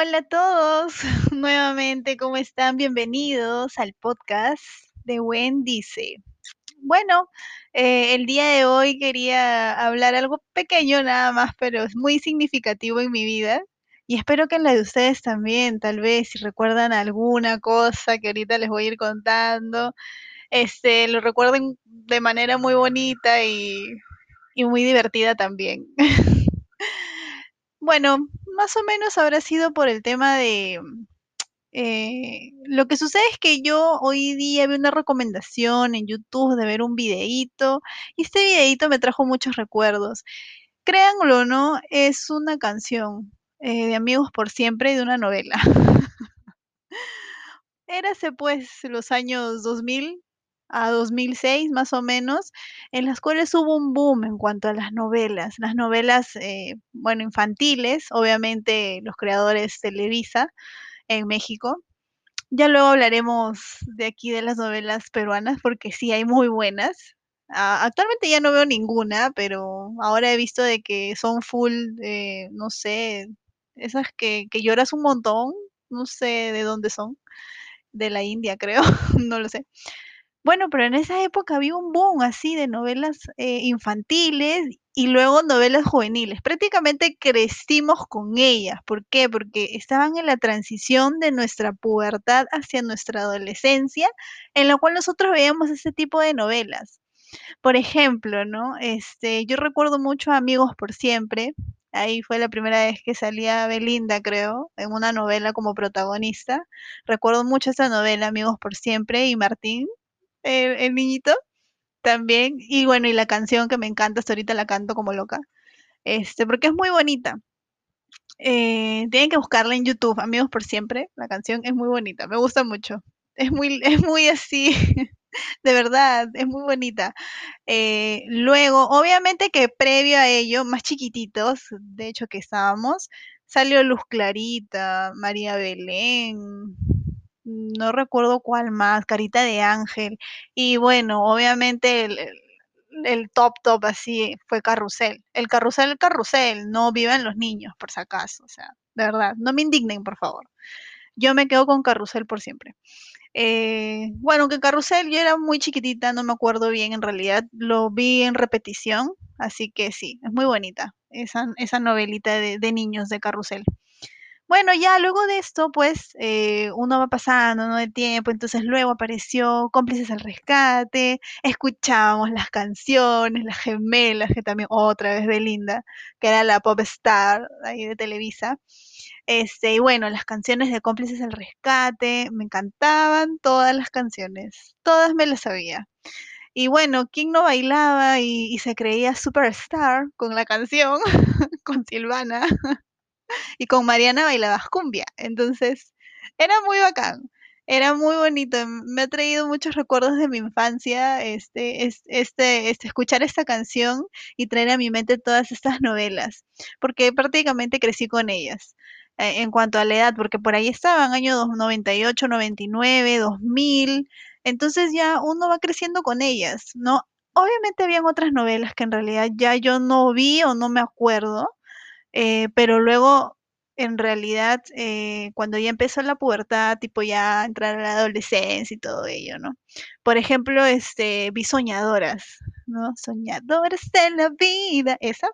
Hola a todos, nuevamente, ¿cómo están? Bienvenidos al podcast de Wen Dice. Bueno, eh, el día de hoy quería hablar algo pequeño nada más, pero es muy significativo en mi vida y espero que en la de ustedes también, tal vez si recuerdan alguna cosa que ahorita les voy a ir contando, este, lo recuerden de manera muy bonita y, y muy divertida también. Bueno, más o menos habrá sido por el tema de, eh, lo que sucede es que yo hoy día vi una recomendación en YouTube de ver un videíto, y este videíto me trajo muchos recuerdos. Créanlo o no, es una canción, eh, de Amigos por Siempre, de una novela. Érase, pues, los años 2000 a 2006, más o menos, en las cuales hubo un boom en cuanto a las novelas. Las novelas, eh, bueno, infantiles, obviamente los creadores Televisa en México. Ya luego hablaremos de aquí de las novelas peruanas, porque sí hay muy buenas. Ah, actualmente ya no veo ninguna, pero ahora he visto de que son full, eh, no sé, esas que que lloras un montón, no sé de dónde son, de la India, creo, no lo sé. Bueno, pero en esa época había un boom así de novelas, eh, infantiles y luego novelas juveniles. Prácticamente crecimos con ellas, ¿por qué? Porque estaban en la transición de nuestra pubertad hacia nuestra adolescencia, en la cual nosotros veíamos ese tipo de novelas. Por ejemplo, ¿no? Este, yo recuerdo mucho Amigos por Siempre, ahí fue la primera vez que salía Belinda, creo, en una novela como protagonista. Recuerdo mucho esa novela, Amigos por Siempre, y Martín, el el niñito, también. Y bueno, y la canción que me encanta, hasta ahorita la canto como loca, este, porque es muy bonita. Eh, tienen que buscarla en YouTube, Amigos por Siempre, la canción es muy bonita, me gusta mucho. Es muy es muy así, de verdad, es muy bonita. Eh, luego, obviamente que previo a ello, más chiquititos, de hecho que estábamos, salió Luz Clarita, María Belén, no recuerdo cuál más, Carita de Ángel, y bueno, obviamente el el top, top así fue Carrusel. El Carrusel, el Carrusel, no Vivan los niños, por si acaso, o sea, de verdad, no me indignen, por favor. Yo me quedo con Carrusel por siempre. Eh, bueno, aunque Carrusel yo era muy chiquitita, no me acuerdo bien en realidad, lo vi en repetición, así que sí, es muy bonita esa esa novelita de de niños de Carrusel. Bueno, ya luego de esto, pues, eh, uno va pasando, ¿no?, el tiempo, entonces luego apareció Cómplices al Rescate, escuchábamos las canciones, Las Gemelas, que también otra vez Belinda, que era la pop star ahí de Televisa. Este, y bueno, las canciones de Cómplices al Rescate, me encantaban todas las canciones, todas me las sabía. Y bueno, ¿quién no bailaba y y se creía superstar con la canción? Con Silvana. Y con Mariana bailabas cumbia. Entonces, era muy bacán, era muy bonito, me ha traído muchos recuerdos de mi infancia, este es este este escuchar esta canción y traer a mi mente todas estas novelas, porque prácticamente crecí con ellas. E en cuanto a la edad, porque por ahí estaban, año dos 98, 99, 2000, entonces ya uno va creciendo con ellas, ¿no? Obviamente habían otras novelas que en realidad ya yo no vi o no me acuerdo, eh, pero luego, en realidad, eh, cuando ya empezó la pubertad, tipo ya entrar a la adolescencia y todo ello, ¿no? Por ejemplo, este, vi Soñadoras, ¿no? Soñadoras de la vida, esa.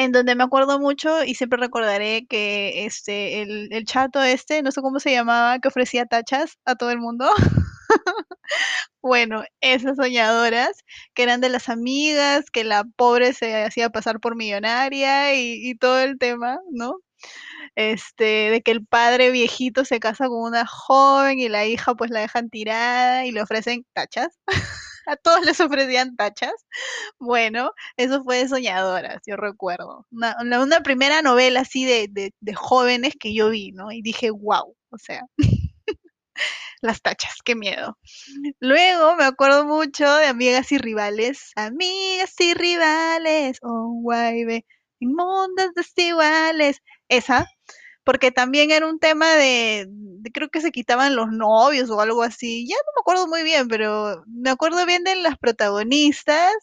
En donde me acuerdo mucho y siempre recordaré que, este, el el chato este, no sé cómo se llamaba, que ofrecía tachas a todo el mundo. Bueno, esas soñadoras, que eran de las amigas, que la pobre se hacía pasar por millonaria y y todo el tema, ¿no? Este, de que el padre viejito se casa con una joven y la hija, pues, la dejan tirada y le ofrecen tachas. A todos les ofrecían tachas. Bueno, eso fue de Soñadoras, yo recuerdo. Una una primera novela así de de jóvenes que yo vi, ¿no? Y dije: "Guau", o sea, las tachas, qué miedo. Luego me acuerdo mucho de Amigas y Rivales, amigas y rivales, oh, guaybe, en mundos desiguales, esa, porque también era un tema de creo que se quitaban los novios o algo así, ya no me acuerdo muy bien, pero me acuerdo bien de las protagonistas,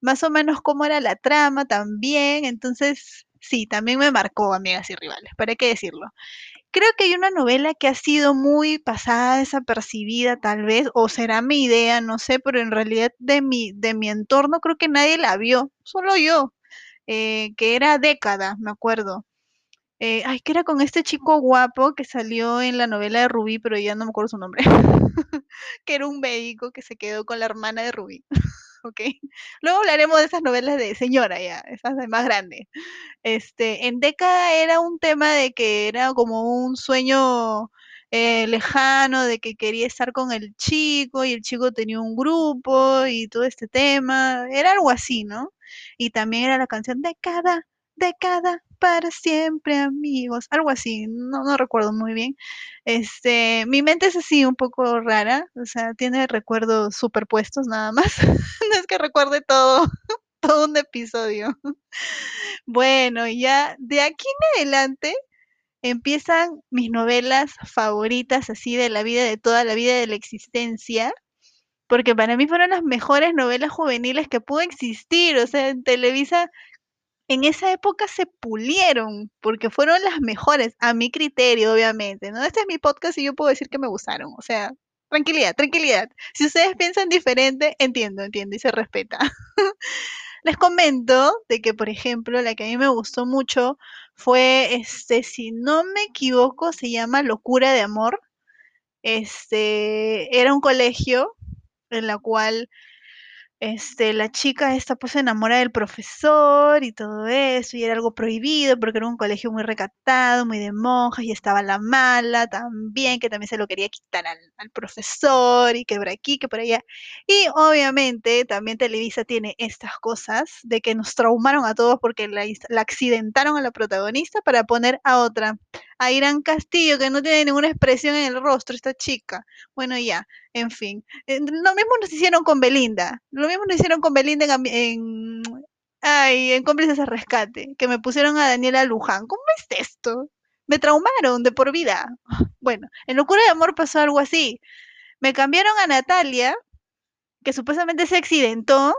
más o menos cómo era la trama también, entonces Sí, también me marcó Amigas y Rivales, ¿para qué decirlo? Creo que hay una novela que ha sido muy pasada desapercibida tal vez, o será mi idea, no sé, pero en realidad de mi, de mi entorno creo que nadie la vio, solo yo, eh, que era Década, me acuerdo. Eh, ay, que era con este chico guapo que salió en la novela de Rubí, pero ya no me acuerdo su nombre. que era un médico que se quedó con la hermana de Rubí. ¿ok? Luego hablaremos de esas novelas de señora ya, esas de más grande. Este, en década era un tema de que era como un sueño eh, lejano, de que quería estar con el chico y el chico tenía un grupo y todo este tema, era algo así, ¿no? Y también era la canción Década, década, para siempre amigos, algo así, no, no recuerdo muy bien. Este, mi mente es así un poco rara, o sea, tiene recuerdos superpuestos nada más. no es que recuerde todo, todo un episodio. bueno, ya de aquí en adelante empiezan mis novelas favoritas así de la vida, de toda la vida de la existencia, porque para mí fueron las mejores novelas juveniles que pudo existir, o sea, en Televisa en esa época se pulieron, porque fueron las mejores, a mi criterio, obviamente, ¿no? Este es mi podcast y yo puedo decir que me gustaron, o sea, tranquilidad, tranquilidad. Si ustedes piensan diferente, entiendo, entiendo y se respeta. Les comento de que, por ejemplo, la que a mí me gustó mucho fue, este, si no me equivoco, se llama Locura de Amor. Este, era un colegio en la cual este, la chica esta pues se enamora del profesor y todo eso, y era algo prohibido porque era un colegio muy recatado, muy de monjas, y estaba la mala también, que también se lo quería quitar al, al profesor, y que por aquí, que por allá. Y obviamente también Televisa tiene estas cosas de que nos traumaron a todos porque la, la accidentaron a la protagonista para poner a otra, a Irán Castillo, que no tiene ninguna expresión en el rostro, esta chica. Bueno, ya, en fin. Eh, lo mismo nos hicieron con Belinda. Lo mismo nos hicieron con Belinda en, ay, en cómplices a rescate, que me pusieron a Daniela Luján. ¿Cómo es esto? Me traumaron de por vida. Bueno, en Locura de Amor pasó algo así. Me cambiaron a Natalia, que supuestamente se accidentó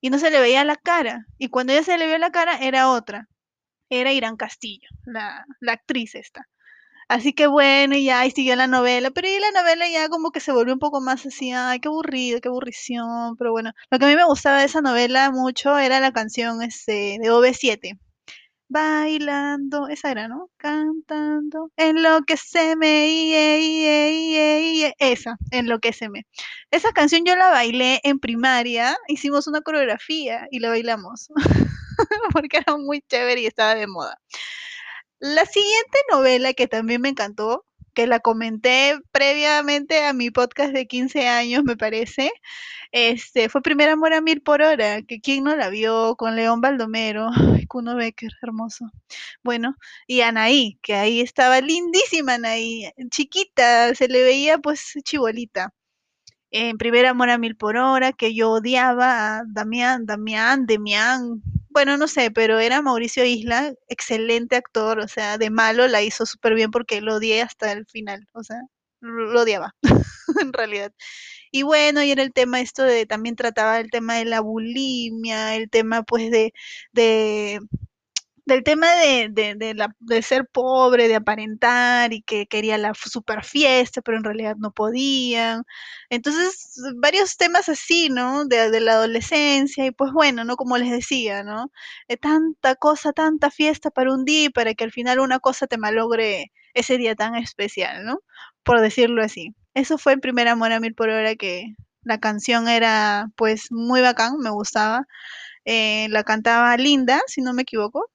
y no se le veía la cara. Y cuando ya se le vio la cara, era otra. Era Irán Castillo, la, la actriz esta. Así que bueno, y ya, y siguió la novela, pero y la novela ya como que se volvió un poco más así, ay, qué aburrido, qué aburrición, pero bueno, lo que a mí me gustaba de esa novela mucho era la canción este, de OV7, bailando, esa era, ¿no? Cantando, enloqueceme, iye, iye, iye, iye, esa, enloqueceme. Esa canción yo la bailé en primaria, hicimos una coreografía y la bailamos, porque era muy chévere y estaba de moda. La siguiente novela que también me encantó, que la comenté previamente a mi podcast de 15 años, me parece, este, fue Primer Amor a Mil por Hora, que quién no la vio, con León Baldomero, ay, Kuno Becker, hermoso. Bueno, y Anaí, que ahí estaba lindísima Anaí, chiquita, se le veía pues chibolita. En Primer Amor a Mil por Hora, que yo odiaba a Damián, Damián, Demián, bueno, no sé, pero era Mauricio Isla, excelente actor, o sea, de malo la hizo súper bien porque lo odié hasta el final, o sea, lo odiaba, en realidad. Y bueno, y era el tema esto de, también trataba el tema de la bulimia, el tema pues de, de del tema de, de, de, la, de, ser pobre, de aparentar y que quería la super fiesta, pero en realidad no podían. Entonces, varios temas así, ¿no? De, la adolescencia y pues bueno, ¿no? Como les decía, ¿no? Eh, tanta cosa, tanta fiesta para un día para que al final una cosa te malogre ese día tan especial, ¿no? Por decirlo así. Eso fue el primer amor a mil por hora que la canción era pues muy bacán, me gustaba. Eh, la cantaba Linda, si no me equivoco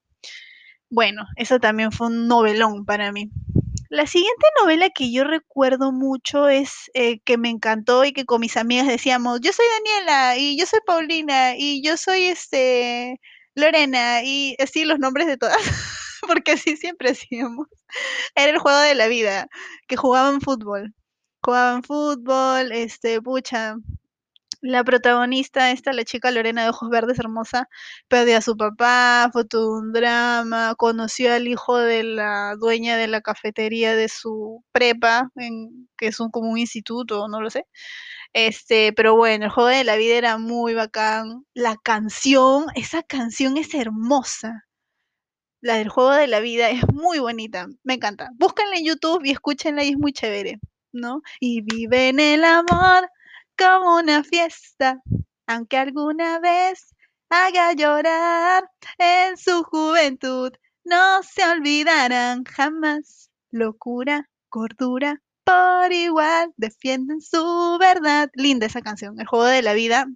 bueno, eso también fue un novelón para mí. La siguiente novela que yo recuerdo mucho es eh, que me encantó y que con mis amigas decíamos, yo soy Daniela y yo soy Paulina y yo soy este Lorena y así los nombres de todas, porque así siempre hacíamos. Era el juego de la vida, que jugaban fútbol. Jugaban fútbol, este, pucha, la protagonista, esta, la chica Lorena de ojos verdes, hermosa, perdió a su papá, fue todo un drama, conoció al hijo de la dueña de la cafetería de su prepa, en, que es un, como un instituto, no lo sé. Este, pero bueno, el juego de la vida era muy bacán. La canción, esa canción es hermosa. la del juego de la vida es muy bonita, me encanta. Búsquenla en YouTube y escúchenla y es muy chévere, ¿no? Y vive en el amor como una fiesta, aunque alguna vez haga llorar en su juventud, no se olvidarán jamás. Locura, cordura, por igual defienden su verdad. Linda esa canción, El juego de la vida.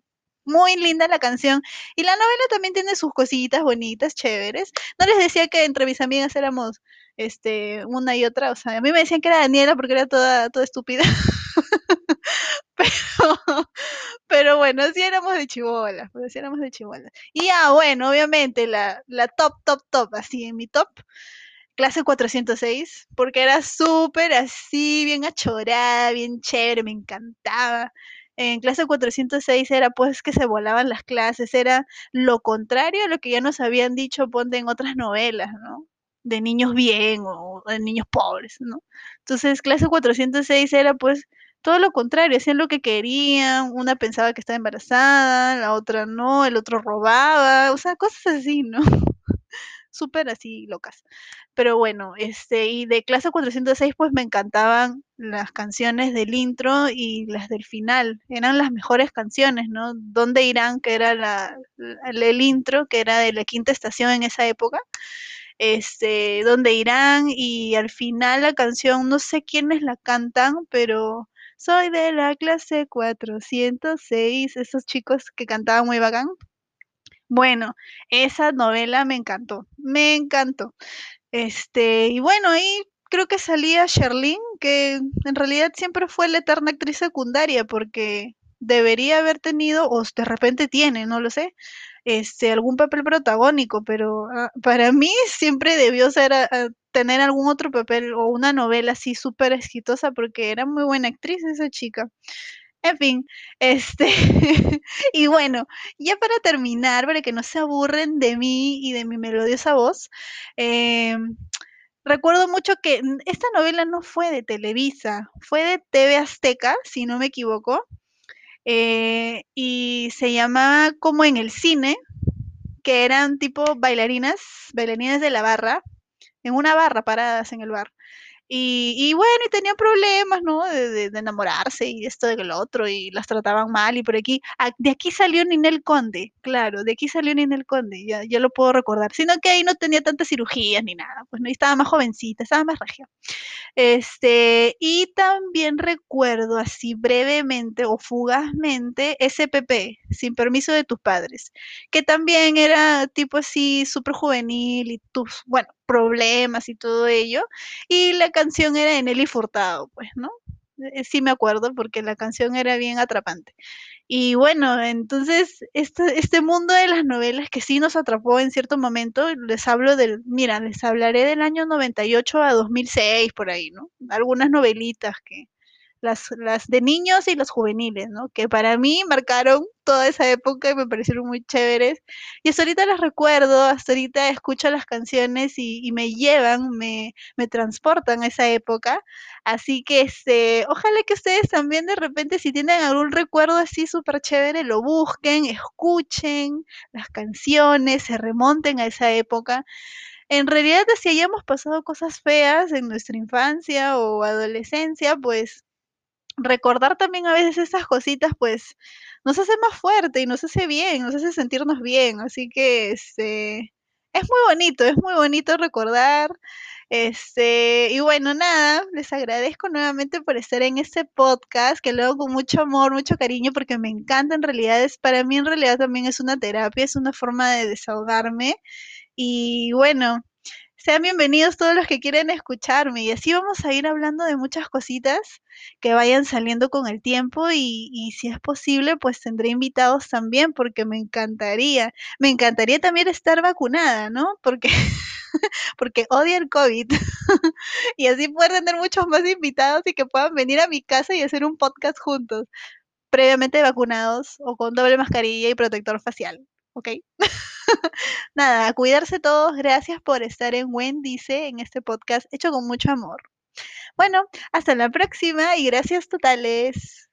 Muy linda la canción. Y la novela también tiene sus cositas bonitas, chéveres. No les decía que entre mis amigas éramos este, una y otra. O sea, a mí me decían que era Daniela porque era toda, toda estúpida. pero, pero bueno, así éramos de chibolas, pues así éramos de chibolas. Y ya, bueno, obviamente la, la top, top, top, así en mi top, clase 406, porque era súper así, bien achorada, bien chévere, me encantaba. En clase 406 era pues que se volaban las clases, era lo contrario a lo que ya nos habían dicho, ponte en otras novelas, ¿no? De niños bien o de niños pobres, ¿no? Entonces, clase 406 era pues todo lo contrario, hacían lo que querían, una pensaba que estaba embarazada, la otra no, el otro robaba, o sea, cosas así, ¿no? Súper así locas. Pero bueno, este, y de clase 406 pues me encantaban las canciones del intro y las del final, eran las mejores canciones, ¿no? ¿Dónde irán? Que era la, el intro, que era de la quinta estación en esa época este, dónde irán y al final la canción, no sé quiénes la cantan, pero soy de la clase 406, esos chicos que cantaban muy bacán. Bueno, esa novela me encantó, me encantó. Este, y bueno, ahí creo que salía Sherlyn, que en realidad siempre fue la eterna actriz secundaria, porque debería haber tenido, o de repente tiene, no lo sé, este, algún papel protagónico, pero ah, para mí siempre debió ser ah, ah, tener algún otro papel o una novela así súper exitosa porque era muy buena actriz esa chica. En fin, este, y bueno, ya para terminar, para que no se aburren de mí y de mi melodiosa voz, em, recuerdo mucho que esta novela no fue de Televisa, fue de TV Azteca, si no me equivoco, eh, y se llamaba Como en el cine, que eran tipo bailarinas, bailarinas de la barra, en una barra paradas en el bar. Y, bueno, y tenían problemas, ¿no? De, enamorarse y esto de lo otro, y las trataban mal, y por aquí, ah, de aquí salió Ninel Conde, claro, de aquí salió Ninel Conde, ya, ya lo puedo recordar, sino que ahí no tenía tantas cirugías ni nada, pues no, estaba más jovencita, estaba más regia. Este, y también recuerdo así brevemente o fugazmente SPP, sin permiso de tus padres, que también era tipo así súper juvenil y tus, bueno, problemas y todo ello. Y la canción era de Nelly Furtado, pues, ¿no? Eh, sí me acuerdo porque la canción era bien atrapante. Y bueno, entonces este, este mundo de las novelas que sí nos atrapó en cierto momento, les hablo del, mira, les hablaré del año 98 a 2006, por ahí, ¿no? Algunas novelitas que, las, las de niños y las juveniles, ¿no? Que para mí marcaron toda esa época y me parecieron muy chéveres. Y hasta ahorita las recuerdo, hasta ahorita escucho las canciones y, me llevan, me, me, transportan a esa época. Así que este, ojalá que ustedes también de repente, si tienen algún recuerdo así súper chévere, lo busquen, escuchen las canciones, se remonten a esa época en realidad si hayamos pasado cosas feas en nuestra infancia o adolescencia, pues recordar también a veces esas cositas, pues nos hace más fuerte y nos hace bien, nos hace sentirnos bien. Así que este, es muy bonito, es muy bonito recordar. Este, y bueno, nada, les agradezco nuevamente por estar en este podcast, que lo hago con mucho amor, mucho cariño, porque me encanta en realidad, es, para mí en realidad también es una terapia, es una forma de desahogarme. Y bueno, sean bienvenidos todos los que quieren escucharme y así vamos a ir hablando de muchas cositas que vayan saliendo con el tiempo y, si es posible pues tendré invitados también porque me encantaría, me encantaría también estar vacunada, ¿no? Porque, porque odio el COVID y así poder tener muchos más invitados y que puedan venir a mi casa y hacer un podcast juntos, previamente vacunados o con doble mascarilla y protector facial, ¿ok? Nada, a cuidarse todos. Gracias por estar en Wendice, en este podcast hecho con mucho amor. Bueno, hasta la próxima y gracias totales.